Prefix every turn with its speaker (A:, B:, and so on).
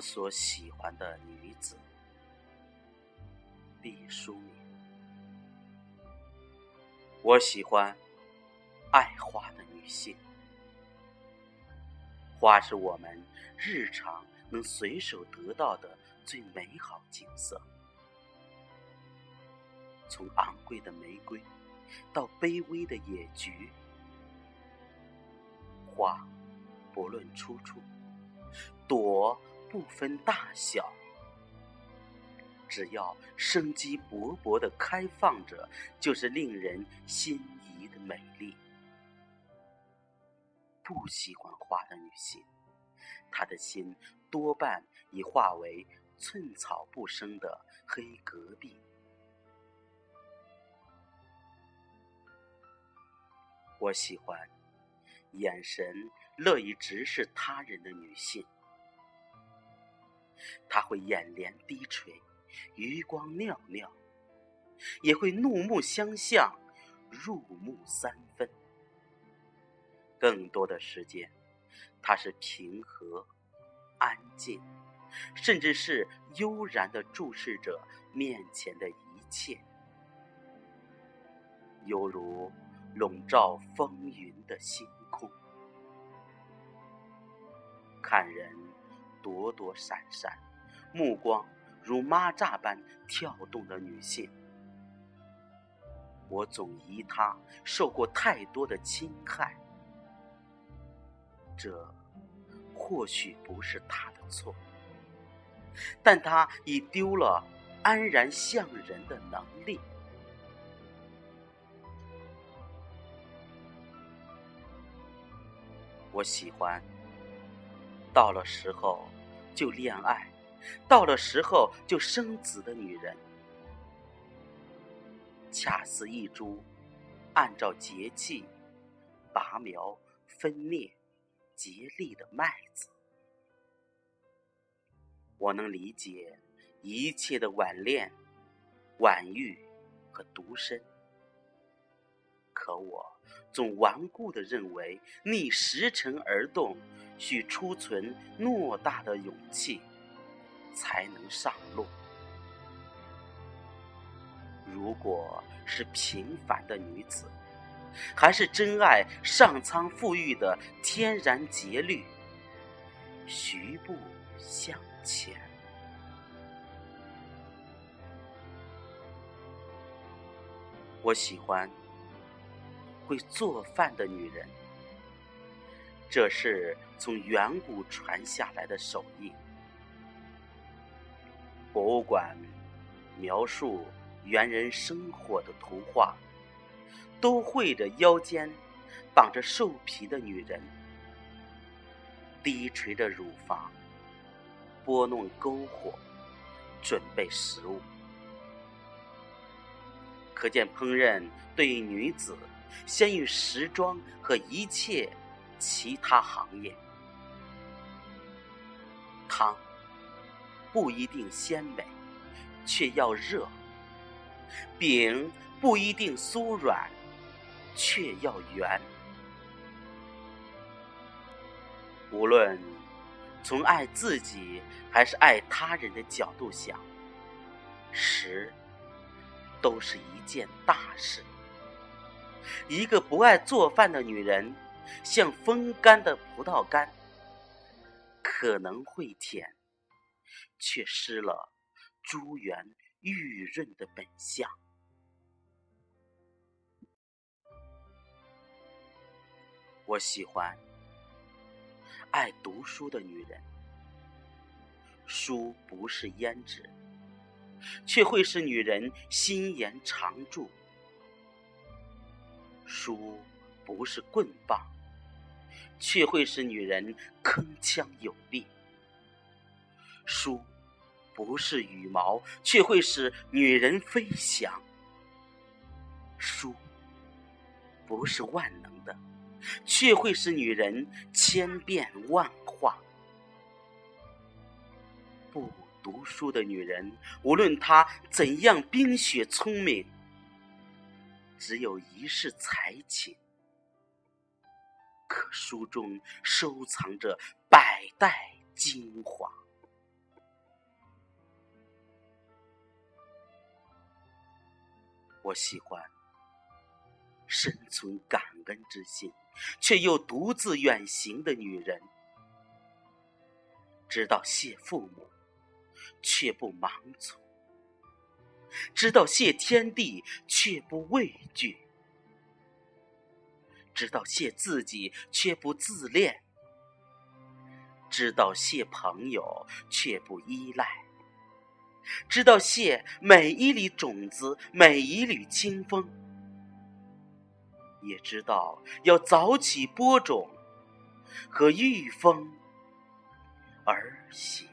A: 我所喜欢的女子，毕淑敏。我喜欢爱花的女性，花是我们日常能随手得到的最美好景色。从昂贵的玫瑰到卑微的野菊，花不论出处，朵不分大小，只要生机勃勃的开放着，就是令人心仪的美丽。不喜欢花的女性，她的心多半已化为寸草不生的黑戈壁。我喜欢眼神乐意直视他人的女性，他会眼帘低垂，余光袅袅，也会怒目相向，入木三分。更多的时间，他是平和、安静，甚至是悠然的注视着面前的一切，犹如。笼罩风云的星空，看人躲躲闪闪，目光如蚂蚱般跳动的女性，我总疑她受过太多的侵害，这或许不是她的错，但她已丢了安然向人的能力。我喜欢，到了时候就恋爱，到了时候就生子的女人，恰似一株按照节气拔苗分蘖、竭力的麦子。我能理解一切的晚恋、晚育和独身，可我。总顽固地认为，逆时辰而动，需储存偌大的勇气，才能上路。如果是平凡的女子，还是真爱上苍赋予的天然节律，徐步向前。我喜欢。会做饭的女人，这是从远古传下来的手艺。博物馆描述猿人生活的图画，都绘着腰间绑着兽皮的女人，低垂着乳房，拨弄篝火，准备食物。可见烹饪对女子。先于时装和一切其他行业，汤不一定鲜美，却要热；饼不一定酥软，却要圆。无论从爱自己还是爱他人的角度想，食都是一件大事。一个不爱做饭的女人，像风干的葡萄干，可能会甜，却失了珠圆玉润的本相。我喜欢爱读书的女人，书不是胭脂，却会使女人心颜常驻。书不是棍棒，却会使女人铿锵有力；书不是羽毛，却会使女人飞翔；书不是万能的，却会使女人千变万化。不读书的女人，无论她怎样冰雪聪明。只有一世才情。可书中收藏着百代精华我喜欢生存感恩之心却又独自远行的女人。知道谢父母却不盲从知道谢天地，却不畏惧；知道谢自己，却不自恋；知道谢朋友，却不依赖；知道谢每一粒种子，每一缕清风；也知道要早起播种和御风。而行。